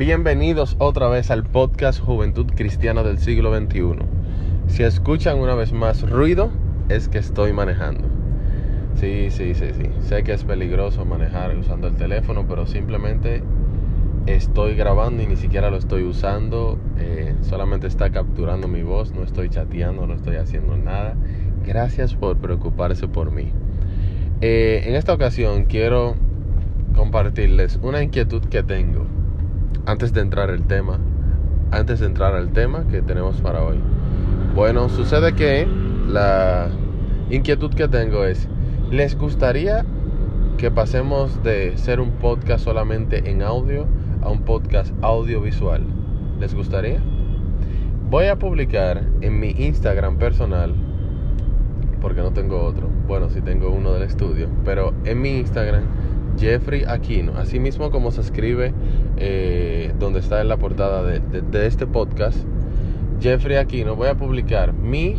Bienvenidos otra vez al podcast Juventud Cristiana del siglo XXI. Si escuchan una vez más ruido, es que estoy manejando. Sí, sí, sí, sí. Sé que es peligroso manejar usando el teléfono, pero simplemente estoy grabando y ni siquiera lo estoy usando. Eh, solamente está capturando mi voz, no estoy chateando, no estoy haciendo nada. Gracias por preocuparse por mí. Eh, en esta ocasión quiero compartirles una inquietud que tengo antes de entrar el tema, antes de entrar al tema que tenemos para hoy. Bueno, sucede que la inquietud que tengo es, ¿les gustaría que pasemos de ser un podcast solamente en audio a un podcast audiovisual? ¿Les gustaría? Voy a publicar en mi Instagram personal, porque no tengo otro, bueno, sí tengo uno del estudio, pero en mi Instagram Jeffrey Aquino, así mismo como se escribe eh, donde está en la portada de, este podcast, Jeffrey Aquino, voy a publicar mi,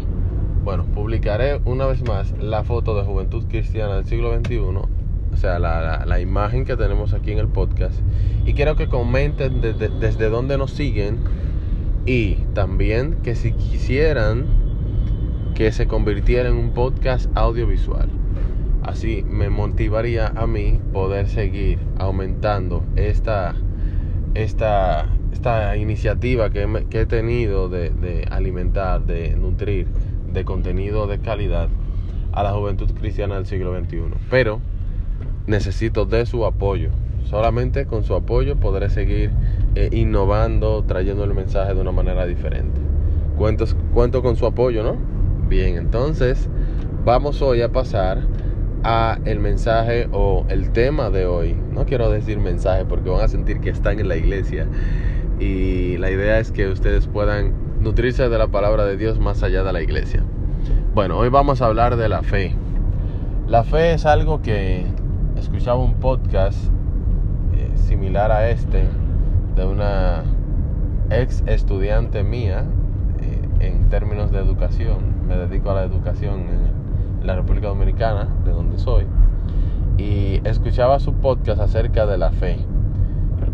bueno, publicaré una vez más la foto de Juventud Cristiana del siglo XXI, o sea, la, imagen que tenemos aquí en el podcast, y quiero que comenten desde dónde nos siguen y también que si quisieran que se convirtiera en un podcast audiovisual. Así me motivaría a mí poder seguir aumentando esta, esta, esta iniciativa que, he tenido de, alimentar, de nutrir de contenido de calidad a la juventud cristiana del siglo XXI. Pero necesito de su apoyo. Solamente con su apoyo podré seguir eh, innovando, trayendo el mensaje de una manera diferente. Cuento con su apoyo, ¿no? Bien, entonces vamos hoy a pasar a el mensaje o el tema de hoy. No quiero decir mensaje porque van a sentir que están en la iglesia. Y la idea es que ustedes puedan nutrirse de la palabra de Dios más allá de la iglesia. Bueno, hoy vamos a hablar de la fe. La fe es algo que escuchaba un podcast eh, similar a este de una ex estudiante mía eh, en términos de educación. Me dedico a la educación en la República Dominicana, de donde soy, y escuchaba su podcast acerca de la fe.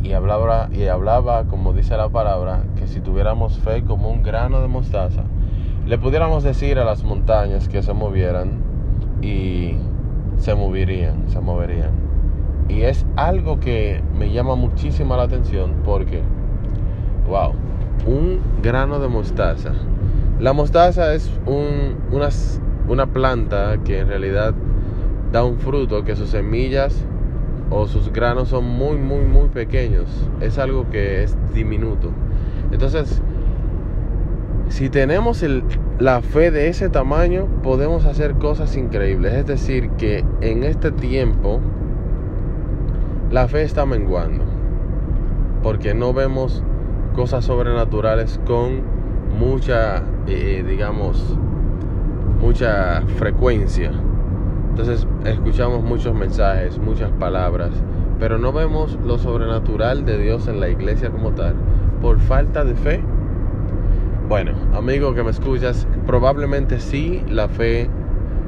Y hablaba, y hablaba, como dice la palabra, que si tuviéramos fe como un grano de mostaza, le pudiéramos decir a las montañas que se movieran y se moverían, se moverían. Y es algo que me llama muchísimo la atención porque, wow, un grano de mostaza. La mostaza es un, unas una planta que en realidad da un fruto que sus semillas o sus granos son muy, muy, muy pequeños. Es algo que es diminuto. Entonces, si tenemos la fe de ese tamaño, podemos hacer cosas increíbles. Es decir, que en este tiempo la fe está menguando. Porque no vemos cosas sobrenaturales con mucha, eh, digamos, mucha frecuencia. Entonces escuchamos muchos mensajes, muchas palabras, pero no vemos lo sobrenatural de Dios en la iglesia como tal, por falta de fe. Bueno, amigo que me escuchas, probablemente sí la fe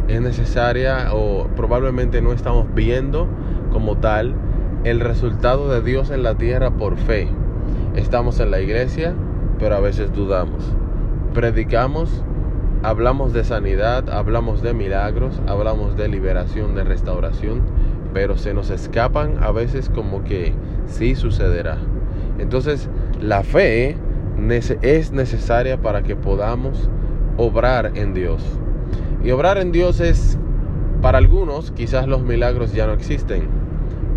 es necesaria o probablemente no estamos viendo como tal el resultado de Dios en la tierra por fe. Estamos en la iglesia, pero a veces dudamos. Predicamos, Hablamos de sanidad, hablamos de milagros, hablamos de liberación, de restauración, pero se nos escapan a veces como que sí sucederá. Entonces, la fe es necesaria para que podamos obrar en Dios. Y obrar en Dios es, para algunos, quizás los milagros ya no existen.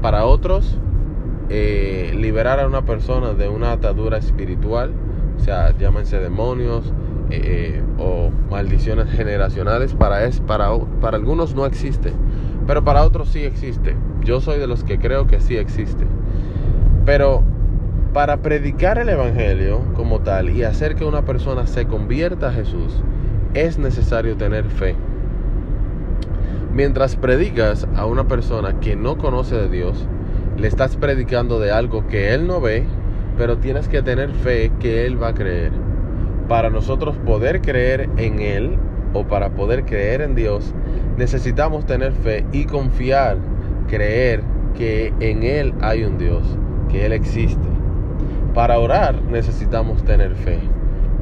Para otros, eh, liberar a una persona de una atadura espiritual, o sea, llámense demonios, eh, o maldiciones generacionales para, es, para, para algunos no existe, pero para otros sí existe. Yo soy de los que creo que sí existe. Pero para predicar el Evangelio como tal y hacer que una persona se convierta a Jesús, es necesario tener fe. Mientras predicas a una persona que no conoce de Dios, le estás predicando de algo que él no ve, pero tienes que tener fe que él va a creer para nosotros poder creer en Él o para poder creer en Dios, necesitamos tener fe y confiar, creer que en Él hay un Dios, que Él existe. Para orar necesitamos tener fe,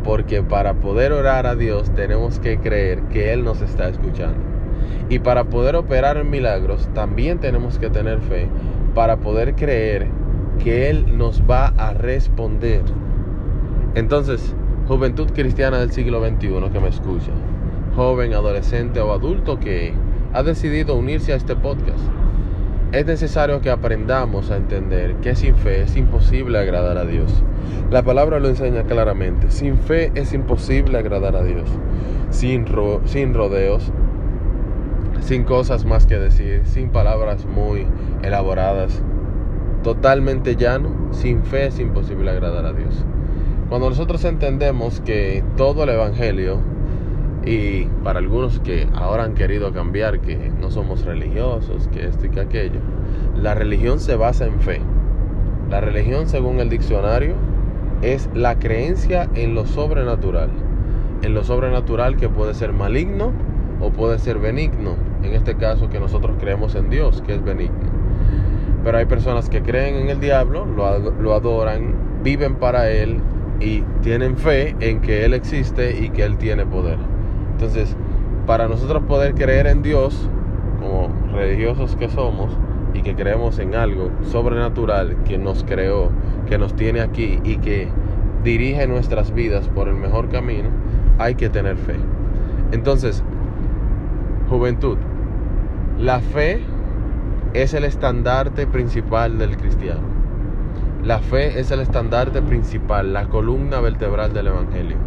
porque para poder orar a Dios tenemos que creer que Él nos está escuchando. Y para poder operar en milagros también tenemos que tener fe, para poder creer que Él nos va a responder. Entonces, juventud cristiana del siglo XXI que me escucha, joven, adolescente o adulto que ha decidido unirse a este podcast, es necesario que aprendamos a entender que sin fe es imposible agradar a Dios. La palabra lo enseña claramente. Sin fe es imposible agradar a Dios. Sin, sin rodeos, sin cosas más que decir, sin palabras muy elaboradas, totalmente llano, sin fe es imposible agradar a Dios. Cuando nosotros entendemos que todo el Evangelio, y para algunos que ahora han querido cambiar, que no somos religiosos, que esto y que aquello, la religión se basa en fe. La religión, según el diccionario, es la creencia en lo sobrenatural. En lo sobrenatural que puede ser maligno o puede ser benigno. En este caso que nosotros creemos en Dios, que es benigno. Pero hay personas que creen en el diablo, lo, adoran, viven para él y tienen fe en que Él existe y que Él tiene poder. Entonces, para nosotros poder creer en Dios, como religiosos que somos, y que creemos en algo sobrenatural que nos creó, que nos tiene aquí y que dirige nuestras vidas por el mejor camino, hay que tener fe. Entonces, juventud, la fe es el estandarte principal del cristiano. La fe es el estandarte principal, la columna vertebral del Evangelio.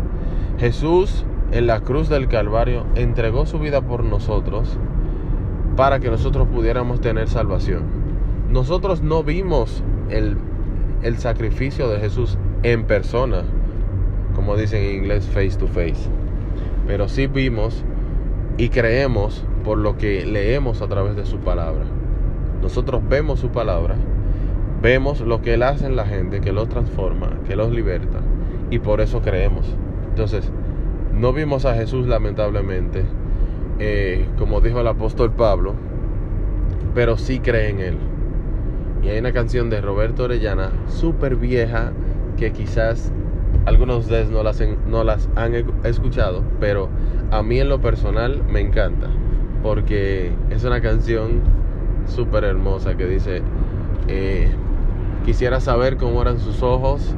Jesús en la cruz del Calvario entregó su vida por nosotros para que nosotros pudiéramos tener salvación. Nosotros no vimos el, el sacrificio de Jesús en persona, como dicen en inglés face to face, pero sí vimos y creemos por lo que leemos a través de su palabra. Nosotros vemos su palabra, vemos lo que Él hace en la gente, que los transforma, que los liberta, y por eso creemos. Entonces, no vimos a Jesús lamentablemente, eh, como dijo el apóstol Pablo, pero sí cree en Él. Y hay una canción de Roberto Orellana, súper vieja, que quizás algunos de ustedes no las, no las han escuchado, pero a mí en lo personal me encanta, porque es una canción súper hermosa que dice, eh, quisiera saber cómo eran sus ojos,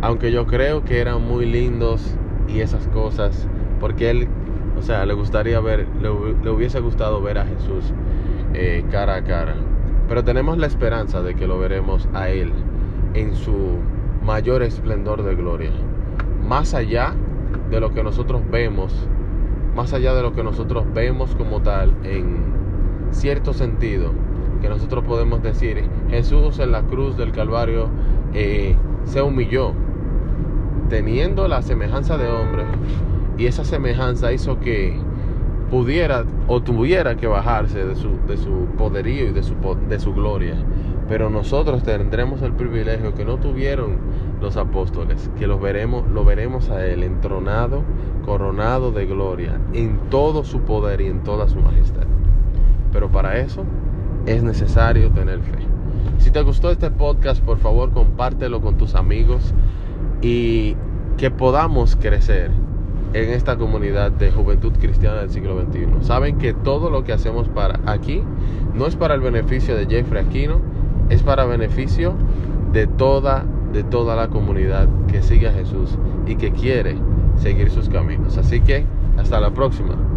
aunque yo creo que eran muy lindos y esas cosas, porque él, o sea, le gustaría ver, le, hubiese gustado ver a Jesús eh, cara a cara. Pero tenemos la esperanza de que lo veremos a Él en su mayor esplendor de gloria. Más allá de lo que nosotros vemos, más allá de lo que nosotros vemos como tal en, cierto sentido que nosotros podemos decir, Jesús en la cruz del Calvario eh, se humilló, teniendo la semejanza de hombre, y esa semejanza hizo que pudiera o tuviera que bajarse de su, de su poderío y de su, de su gloria. Pero nosotros tendremos el privilegio que no tuvieron los apóstoles, que los veremos, lo veremos a Él entronado, coronado de gloria, en todo su poder y en toda su majestad. Pero para eso es necesario tener fe. Si te gustó este podcast, por favor compártelo con tus amigos y que podamos crecer en esta comunidad de juventud cristiana del siglo XXI. Saben que todo lo que hacemos para aquí no es para el beneficio de Jeffrey Aquino, es para beneficio de toda, de toda la comunidad que sigue a Jesús y que quiere seguir sus caminos. Así que hasta la próxima.